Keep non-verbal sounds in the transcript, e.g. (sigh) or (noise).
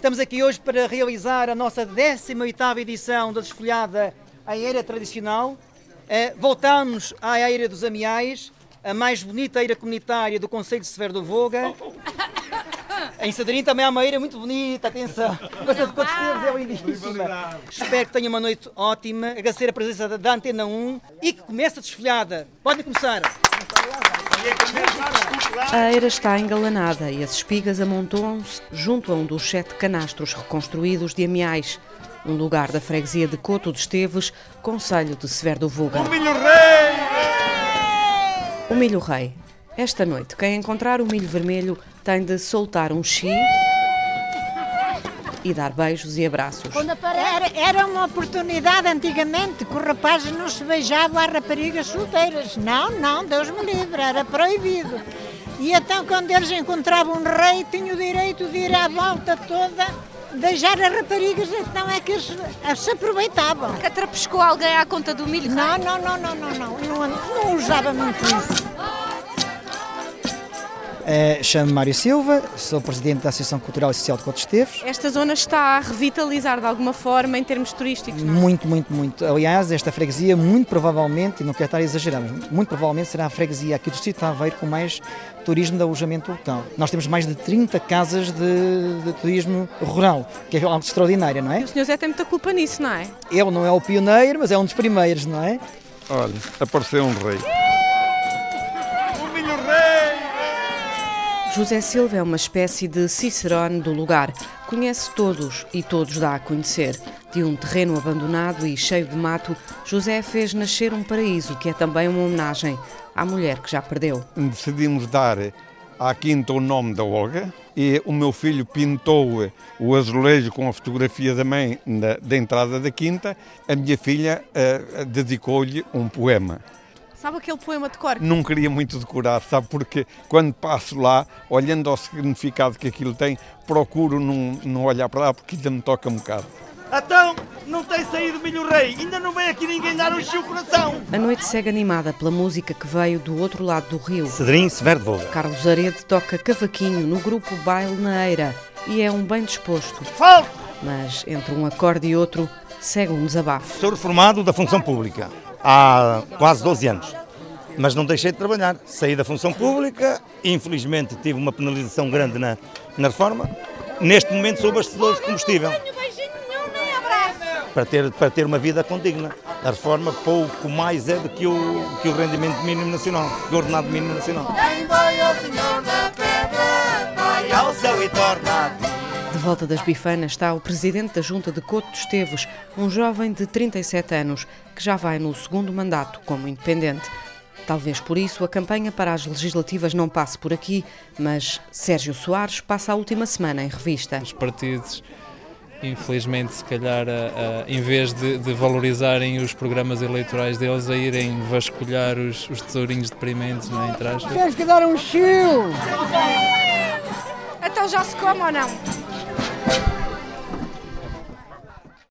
Estamos aqui hoje para realizar a nossa 18ª edição da desfolhada Aérea Tradicional. Eh, voltamos à Aérea dos Amiais, a mais bonita eira comunitária do Conselho de Severo do Voga. (laughs) Em Sadarim também há uma eira muito bonita, atenção. Gosta de quantos teus é lindíssima. Espero que tenha uma noite ótima, agradecer a presença da Antena 1 e que comece a desfolhada. Podem começar. A eira está engalanada e as espigas amontoam-se junto a um dos sete canastros reconstruídos de Amiais, um lugar da freguesia de Coto de Esteves, Conselho de Severo do Voga. O milho rei! O milho rei. Esta noite, quem encontrar o milho vermelho tem de soltar um chi e dar beijos e abraços. Era, era uma oportunidade antigamente que os rapazes não se beijavam às raparigas solteiras. Não, não, Deus me livre, era proibido. E então, quando eles encontravam um rei, tinham o direito de ir à volta toda beijar as raparigas, então é que eles se aproveitavam. Que atrapescou alguém à conta do milho? Não, não, não, não, não, não, não, não usava muito isso. Uh, Chamo-me Mário Silva, sou presidente da Associação Cultural e Social de Coto Esteves. Esta zona está a revitalizar de alguma forma em termos turísticos, não é? Muito, muito, muito. Aliás, esta freguesia, muito provavelmente, e não quero estar a exagerar, mas muito provavelmente será a freguesia aqui do Distrito de Aveiro com mais turismo de alojamento local. Nós temos mais de 30 casas de, de turismo rural, que é algo extraordinário, não é? E o Sr. Zé tem muita culpa nisso, não é? Ele não é o pioneiro, mas é um dos primeiros, não é? Olha, apareceu um rei. José Silva é uma espécie de Cicerone do lugar. Conhece todos e todos dá a conhecer. De um terreno abandonado e cheio de mato, José fez nascer um paraíso que é também uma homenagem à mulher que já perdeu. Decidimos dar à quinta o nome da Olga e o meu filho pintou o azulejo com a fotografia da mãe da, entrada da quinta. A minha filha uh, dedicou-lhe um poema. Sabe aquele poema de cor? Não queria muito decorar, sabe? Porque quando passo lá, olhando ao significado que aquilo tem, procuro não, não olhar para lá porque ainda me toca um bocado. Então, não tem saído Milho Rei, ainda não vem aqui ninguém dar um o coração. A noite segue animada pela música que veio do outro lado do rio. Cedrim Severo de Carlos Arede toca cavaquinho no grupo Baile na Eira e é um bem disposto. Falco! Mas entre um acorde e outro segue um desabafo. Sou reformado da função pública há quase 12 anos. Mas não deixei de trabalhar. Saí da função pública, infelizmente tive uma penalização grande na, na reforma. Neste momento sou abastecedor de combustível. Para ter, para ter uma vida condigna. A reforma pouco mais é do que o, que o rendimento mínimo nacional, o ordenado mínimo nacional. Quem vai ao Senhor da Terra, vai ao céu e torna de volta das bifanas está o presidente da Junta de Couto de Esteves, um jovem de 37 anos, que já vai no segundo mandato como independente. Talvez por isso a campanha para as legislativas não passe por aqui, mas Sérgio Soares passa a última semana em revista. Os partidos, infelizmente, se calhar, a, a, em vez de, de, valorizarem os programas eleitorais deles, a irem vasculhar os, os tesourinhos deprimentes, não é? Tens que dar um chill! Então já se come ou não? Thank you.